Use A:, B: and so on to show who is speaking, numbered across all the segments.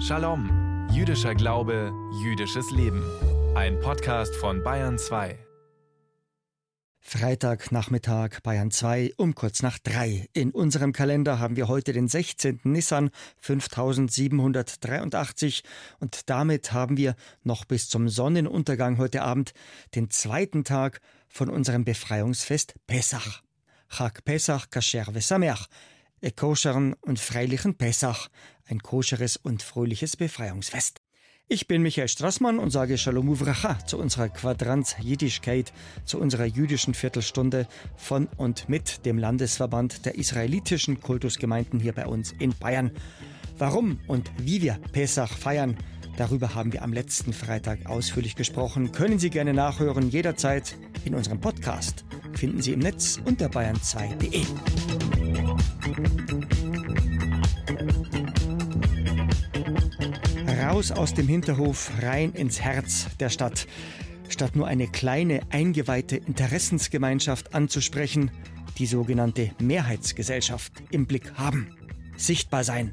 A: Shalom, jüdischer Glaube, jüdisches Leben. Ein Podcast von Bayern 2.
B: Freitagnachmittag Bayern 2 um kurz nach drei. In unserem Kalender haben wir heute den 16. Nissan 5783 und damit haben wir noch bis zum Sonnenuntergang heute Abend den zweiten Tag von unserem Befreiungsfest Pessach. Chag Pesach Kasher Vesameach. E koscheren und freilichen Pessach, ein koscheres und fröhliches Befreiungsfest. Ich bin Michael Strassmann und sage Shalom Uvracha zu unserer Quadranz Jiddischkeit, zu unserer jüdischen Viertelstunde von und mit dem Landesverband der israelitischen Kultusgemeinden hier bei uns in Bayern. Warum und wie wir Pessach feiern, darüber haben wir am letzten Freitag ausführlich gesprochen. Können Sie gerne nachhören, jederzeit in unserem Podcast. Finden Sie im Netz unter bayern2.de. Raus aus dem Hinterhof, rein ins Herz der Stadt. Statt nur eine kleine, eingeweihte Interessensgemeinschaft anzusprechen, die sogenannte Mehrheitsgesellschaft im Blick haben. Sichtbar sein.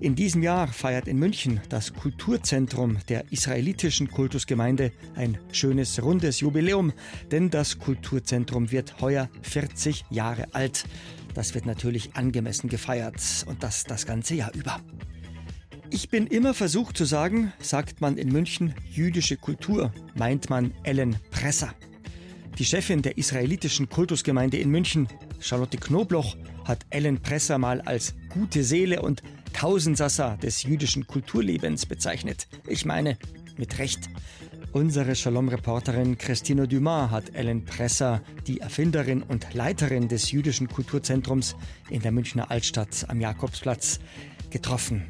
B: In diesem Jahr feiert in München das Kulturzentrum der israelitischen Kultusgemeinde ein schönes rundes Jubiläum, denn das Kulturzentrum wird heuer 40 Jahre alt. Das wird natürlich angemessen gefeiert und das das ganze Jahr über. Ich bin immer versucht zu sagen, sagt man in München jüdische Kultur, meint man Ellen Presser. Die Chefin der israelitischen Kultusgemeinde in München, Charlotte Knobloch, hat Ellen Presser mal als gute Seele und Tausendsassa des jüdischen Kulturlebens bezeichnet. Ich meine, mit Recht. Unsere Shalom-Reporterin Christina Dumas hat Ellen Presser, die Erfinderin und Leiterin des jüdischen Kulturzentrums in der Münchner Altstadt am Jakobsplatz, getroffen.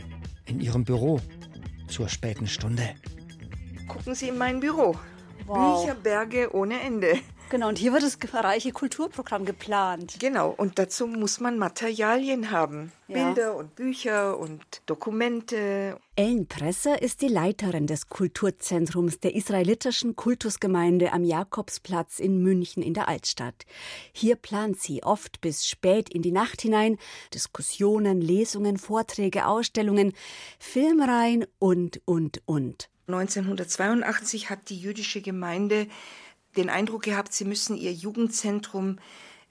B: In ihrem Büro zur späten Stunde.
C: Gucken Sie in mein Büro.
D: Wow.
C: Bücherberge ohne Ende.
D: Genau, und hier wird das reiche Kulturprogramm geplant.
C: Genau, und dazu muss man Materialien haben.
D: Ja.
C: Bilder und Bücher und Dokumente.
E: Ellen Presser ist die Leiterin des Kulturzentrums der israelitischen Kultusgemeinde am Jakobsplatz in München in der Altstadt. Hier plant sie oft bis spät in die Nacht hinein Diskussionen, Lesungen, Vorträge, Ausstellungen, Filmreihen und, und, und.
C: 1982 hat die jüdische Gemeinde den Eindruck gehabt, sie müssen ihr Jugendzentrum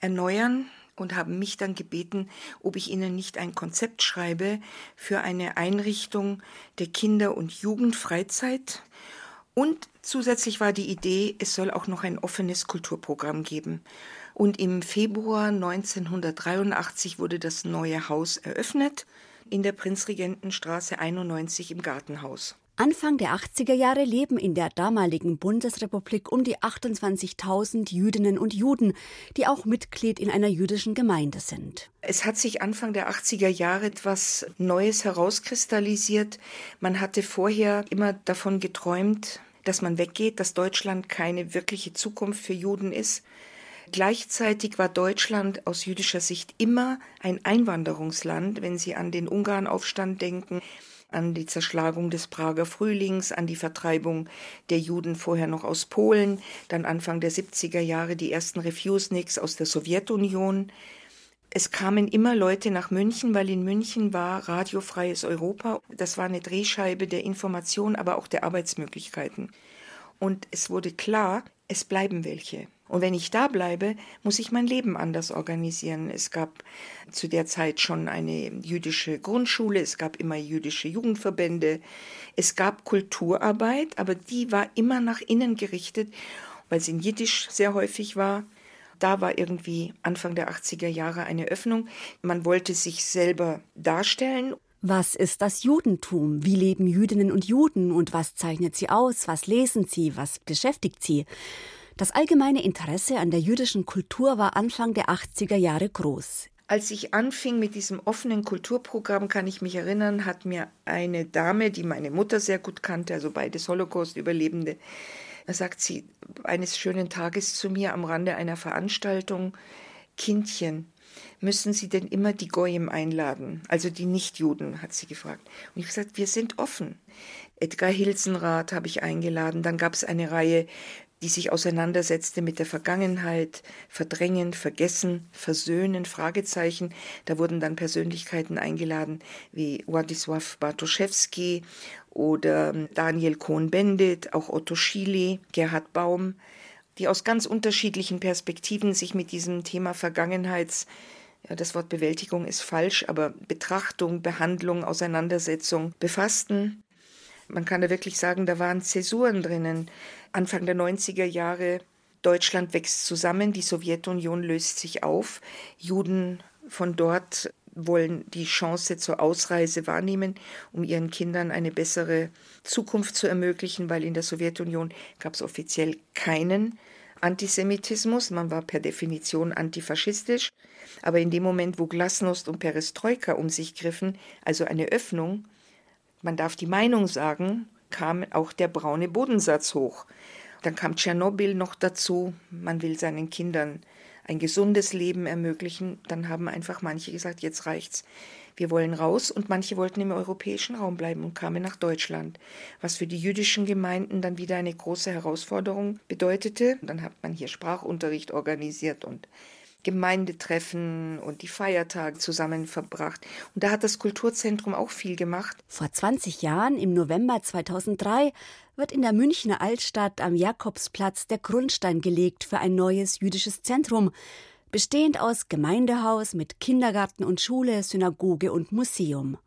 C: erneuern und haben mich dann gebeten, ob ich ihnen nicht ein Konzept schreibe für eine Einrichtung der Kinder- und Jugendfreizeit. Und zusätzlich war die Idee, es soll auch noch ein offenes Kulturprogramm geben. Und im Februar 1983 wurde das neue Haus eröffnet in der Prinzregentenstraße 91 im Gartenhaus.
E: Anfang der 80er Jahre leben in der damaligen Bundesrepublik um die 28.000 Jüdinnen und Juden, die auch Mitglied in einer jüdischen Gemeinde sind.
C: Es hat sich Anfang der 80er Jahre etwas Neues herauskristallisiert. Man hatte vorher immer davon geträumt, dass man weggeht, dass Deutschland keine wirkliche Zukunft für Juden ist. Gleichzeitig war Deutschland aus jüdischer Sicht immer ein Einwanderungsland, wenn Sie an den Ungarnaufstand denken an die Zerschlagung des Prager Frühlings, an die Vertreibung der Juden vorher noch aus Polen, dann Anfang der 70er Jahre die ersten Refuseniks aus der Sowjetunion. Es kamen immer Leute nach München, weil in München war radiofreies Europa. Das war eine Drehscheibe der Information, aber auch der Arbeitsmöglichkeiten. Und es wurde klar, es bleiben welche. Und wenn ich da bleibe, muss ich mein Leben anders organisieren. Es gab zu der Zeit schon eine jüdische Grundschule, es gab immer jüdische Jugendverbände, es gab Kulturarbeit, aber die war immer nach innen gerichtet, weil sie in Jiddisch sehr häufig war. Da war irgendwie Anfang der 80er Jahre eine Öffnung. Man wollte sich selber darstellen
E: was ist das Judentum? Wie leben Jüdinnen und Juden und was zeichnet sie aus? Was lesen sie? Was beschäftigt sie? Das allgemeine Interesse an der jüdischen Kultur war Anfang der 80er Jahre groß.
C: Als ich anfing mit diesem offenen Kulturprogramm, kann ich mich erinnern, hat mir eine Dame, die meine Mutter sehr gut kannte, also beides Holocaust-Überlebende, sagt sie eines schönen Tages zu mir am Rande einer Veranstaltung, Kindchen, müssen Sie denn immer die Goyim einladen, also die Nichtjuden, hat sie gefragt. Und ich habe gesagt, wir sind offen. Edgar Hilsenrath habe ich eingeladen, dann gab es eine Reihe die sich auseinandersetzte mit der Vergangenheit, verdrängen, vergessen, versöhnen, Fragezeichen. Da wurden dann Persönlichkeiten eingeladen wie Władysław Bartoszewski oder ähm, Daniel Cohn-Bendit, auch Otto Schiele, Gerhard Baum, die aus ganz unterschiedlichen Perspektiven sich mit diesem Thema Vergangenheits ja, das Wort Bewältigung ist falsch, aber Betrachtung, Behandlung, Auseinandersetzung befassten. Man kann da wirklich sagen, da waren Zäsuren drinnen. Anfang der 90er Jahre, Deutschland wächst zusammen, die Sowjetunion löst sich auf, Juden von dort wollen die Chance zur Ausreise wahrnehmen, um ihren Kindern eine bessere Zukunft zu ermöglichen, weil in der Sowjetunion gab es offiziell keinen Antisemitismus, man war per Definition antifaschistisch, aber in dem Moment, wo Glasnost und Perestroika um sich griffen, also eine Öffnung, man darf die Meinung sagen, kam auch der braune Bodensatz hoch. Dann kam Tschernobyl noch dazu, man will seinen Kindern ein gesundes Leben ermöglichen, dann haben einfach manche gesagt, jetzt reicht's. Wir wollen raus und manche wollten im europäischen Raum bleiben und kamen nach Deutschland, was für die jüdischen Gemeinden dann wieder eine große Herausforderung bedeutete. Dann hat man hier Sprachunterricht organisiert und Gemeindetreffen und die Feiertage zusammen verbracht. Und da hat das Kulturzentrum auch viel gemacht.
E: Vor 20 Jahren, im November 2003, wird in der Münchner Altstadt am Jakobsplatz der Grundstein gelegt für ein neues jüdisches Zentrum, bestehend aus Gemeindehaus mit Kindergarten und Schule, Synagoge und Museum.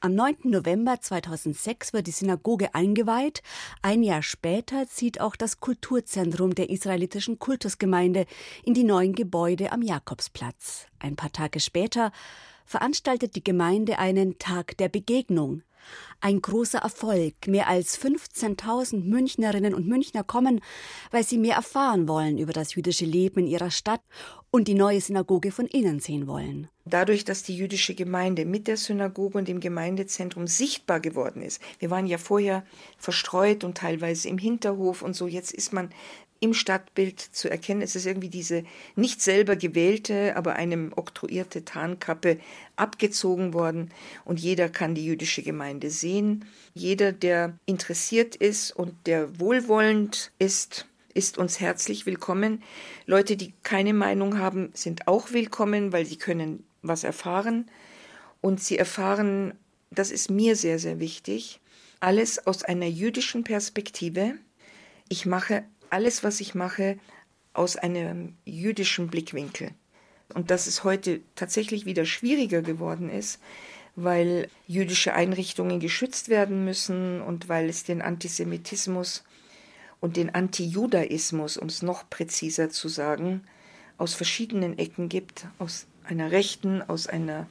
E: Am 9. November 2006 wird die Synagoge eingeweiht. Ein Jahr später zieht auch das Kulturzentrum der israelitischen Kultusgemeinde in die neuen Gebäude am Jakobsplatz. Ein paar Tage später veranstaltet die Gemeinde einen Tag der Begegnung. Ein großer Erfolg. Mehr als 15.000 Münchnerinnen und Münchner kommen, weil sie mehr erfahren wollen über das jüdische Leben in ihrer Stadt und die neue Synagoge von innen sehen wollen.
C: Dadurch, dass die jüdische Gemeinde mit der Synagoge und dem Gemeindezentrum sichtbar geworden ist. Wir waren ja vorher verstreut und teilweise im Hinterhof und so. Jetzt ist man im Stadtbild zu erkennen. Es ist irgendwie diese nicht selber gewählte, aber einem oktroyierte Tarnkappe abgezogen worden und jeder kann die jüdische Gemeinde sehen. Jeder, der interessiert ist und der wohlwollend ist, ist uns herzlich willkommen. Leute, die keine Meinung haben, sind auch willkommen, weil sie können was erfahren und sie erfahren, das ist mir sehr, sehr wichtig, alles aus einer jüdischen Perspektive. Ich mache alles, was ich mache, aus einem jüdischen Blickwinkel. Und dass es heute tatsächlich wieder schwieriger geworden ist, weil jüdische Einrichtungen geschützt werden müssen und weil es den Antisemitismus und den Antijudaismus, um es noch präziser zu sagen, aus verschiedenen Ecken gibt, aus einer rechten, aus einer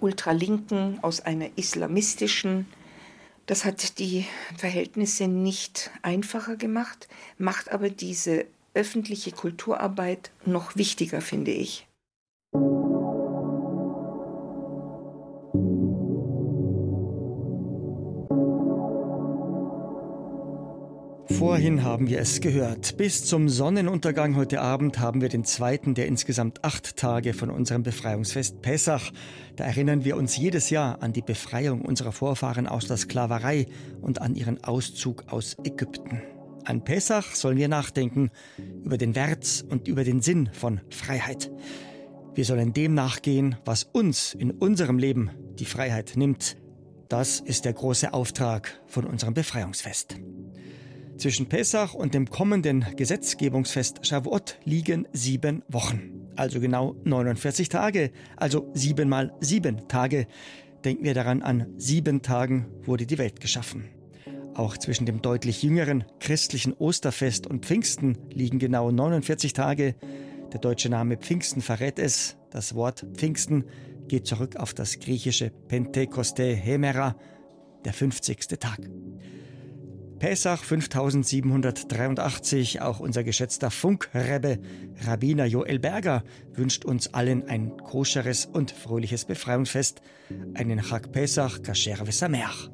C: ultralinken, aus einer islamistischen, das hat die Verhältnisse nicht einfacher gemacht, macht aber diese öffentliche Kulturarbeit noch wichtiger, finde ich.
B: Vorhin haben wir es gehört. Bis zum Sonnenuntergang heute Abend haben wir den zweiten der insgesamt acht Tage von unserem Befreiungsfest Pessach. Da erinnern wir uns jedes Jahr an die Befreiung unserer Vorfahren aus der Sklaverei und an ihren Auszug aus Ägypten. An Pessach sollen wir nachdenken über den Wert und über den Sinn von Freiheit. Wir sollen dem nachgehen, was uns in unserem Leben die Freiheit nimmt. Das ist der große Auftrag von unserem Befreiungsfest. Zwischen Pessach und dem kommenden Gesetzgebungsfest Shavuot liegen sieben Wochen, also genau 49 Tage, also sieben mal sieben Tage. Denken wir daran, an sieben Tagen wurde die Welt geschaffen. Auch zwischen dem deutlich jüngeren christlichen Osterfest und Pfingsten liegen genau 49 Tage. Der deutsche Name Pfingsten verrät es. Das Wort Pfingsten geht zurück auf das griechische Pentekoste Hemera, der 50. Tag. Pesach 5783, auch unser geschätzter Funkrebbe, Rabbiner Joel Berger, wünscht uns allen ein koscheres und fröhliches Befreiungsfest, einen Chag Pesach Kasher Vesameach.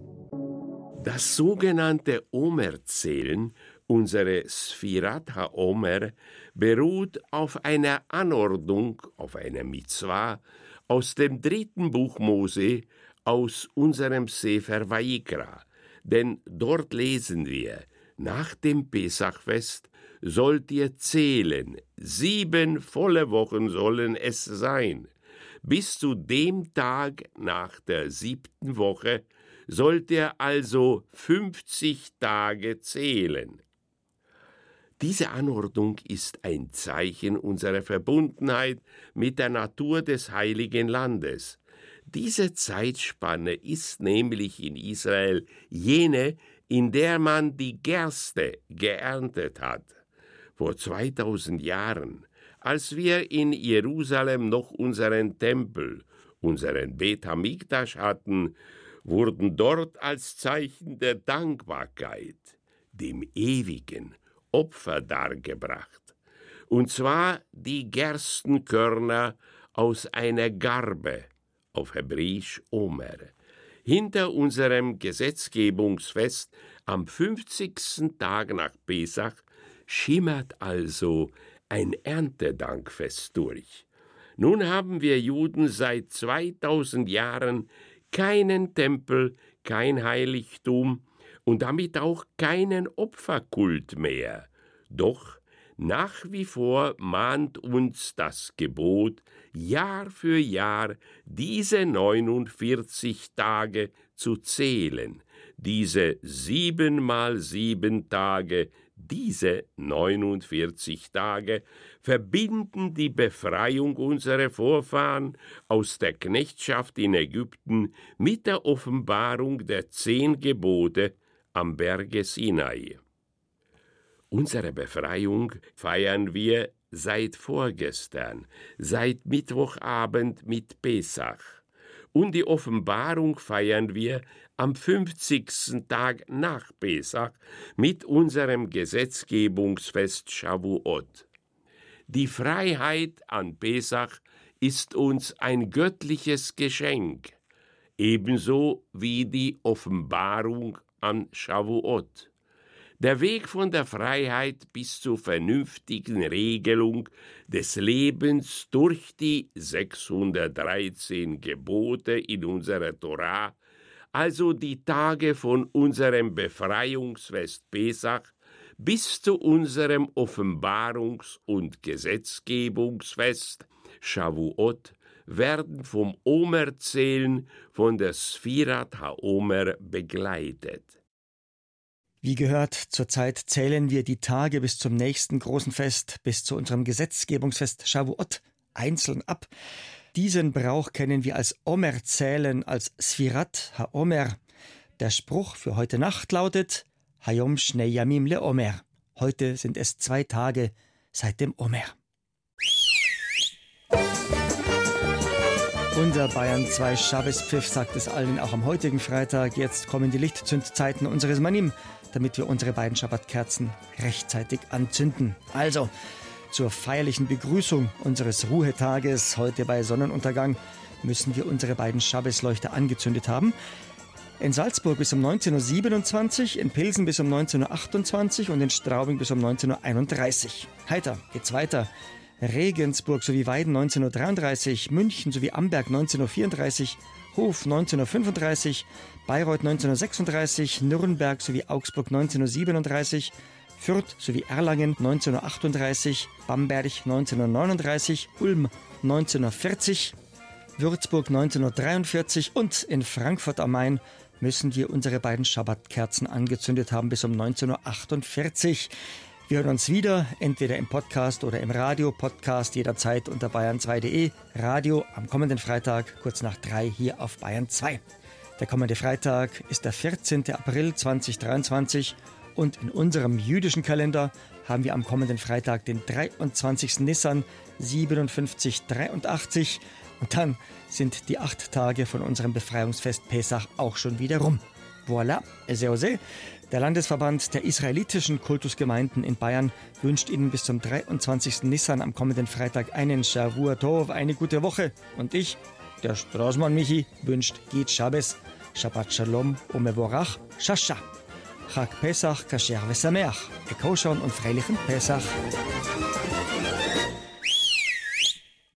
F: Das sogenannte Omer-Zählen, unsere Sfirat HaOmer, beruht auf einer Anordnung, auf einer Mitzvah aus dem dritten Buch Mose, aus unserem Sefer Vayikra – denn dort lesen wir, nach dem Pesachfest sollt ihr zählen, sieben volle Wochen sollen es sein. Bis zu dem Tag nach der siebten Woche sollt ihr also fünfzig Tage zählen. Diese Anordnung ist ein Zeichen unserer Verbundenheit mit der Natur des heiligen Landes. Diese Zeitspanne ist nämlich in Israel jene, in der man die Gerste geerntet hat. Vor 2000 Jahren, als wir in Jerusalem noch unseren Tempel, unseren Bet hatten, wurden dort als Zeichen der Dankbarkeit dem Ewigen Opfer dargebracht, und zwar die Gerstenkörner aus einer Garbe, auf Hebräisch Omer. Hinter unserem Gesetzgebungsfest am 50. Tag nach Pesach schimmert also ein Erntedankfest durch. Nun haben wir Juden seit 2000 Jahren keinen Tempel, kein Heiligtum und damit auch keinen Opferkult mehr. Doch nach wie vor mahnt uns das Gebot, Jahr für Jahr diese 49 Tage zu zählen, diese sieben mal sieben Tage, diese 49 Tage verbinden die Befreiung unserer Vorfahren aus der Knechtschaft in Ägypten mit der Offenbarung der zehn Gebote am Berge Sinai. Unsere Befreiung feiern wir seit vorgestern, seit Mittwochabend mit Pesach. Und die Offenbarung feiern wir am 50. Tag nach Pesach mit unserem Gesetzgebungsfest Shavuot. Die Freiheit an Pesach ist uns ein göttliches Geschenk, ebenso wie die Offenbarung an Shavuot. Der Weg von der Freiheit bis zur vernünftigen Regelung des Lebens durch die 613 Gebote in unserer Torah, also die Tage von unserem Befreiungsfest Pesach, bis zu unserem Offenbarungs- und Gesetzgebungsfest Shavuot, werden vom Omerzählen von der Sphirat HaOmer begleitet.
B: Wie gehört, zurzeit zählen wir die Tage bis zum nächsten großen Fest, bis zu unserem Gesetzgebungsfest Shavuot, einzeln ab. Diesen Brauch kennen wir als Omer-Zählen, als Sfirat HaOmer. Der Spruch für heute Nacht lautet Hayom Shnei Yamim Le Omer. Heute sind es zwei Tage seit dem Omer. Unser Bayern 2 Schabbespfiff sagt es allen auch am heutigen Freitag. Jetzt kommen die Lichtzündzeiten unseres Manim damit wir unsere beiden Schabbatkerzen rechtzeitig anzünden. Also, zur feierlichen Begrüßung unseres Ruhetages heute bei Sonnenuntergang müssen wir unsere beiden Schabbesleuchter angezündet haben. In Salzburg bis um 19.27 Uhr, in Pilsen bis um 19.28 Uhr und in Straubing bis um 19.31 Uhr. Heiter geht's weiter. Regensburg sowie Weiden 1933, München sowie Amberg 1934, Hof 1935, Bayreuth 1936, Nürnberg sowie Augsburg 1937, Fürth sowie Erlangen 1938, Bamberg 1939, Ulm 1940, Würzburg 1943 und in Frankfurt am Main müssen wir unsere beiden Schabbatkerzen angezündet haben bis um 1948. Wir hören uns wieder, entweder im Podcast oder im Radio. Podcast jederzeit unter bayern2.de. Radio am kommenden Freitag, kurz nach drei, hier auf Bayern 2. Der kommende Freitag ist der 14. April 2023 und in unserem jüdischen Kalender haben wir am kommenden Freitag den 23. Nissan 5783 und dann sind die acht Tage von unserem Befreiungsfest Pesach auch schon wieder rum. Voilà, Eseose. Der Landesverband der israelitischen Kultusgemeinden in Bayern wünscht Ihnen bis zum 23. Nissan am kommenden Freitag einen Shavua Tov, eine gute Woche. Und ich, der Straßmann Michi, wünscht Git Shabbos, Shabbat Shalom, Omevorach, Shasha. Chag Pesach, Kasher Vesameach, Ekoshon und freilichen Pesach.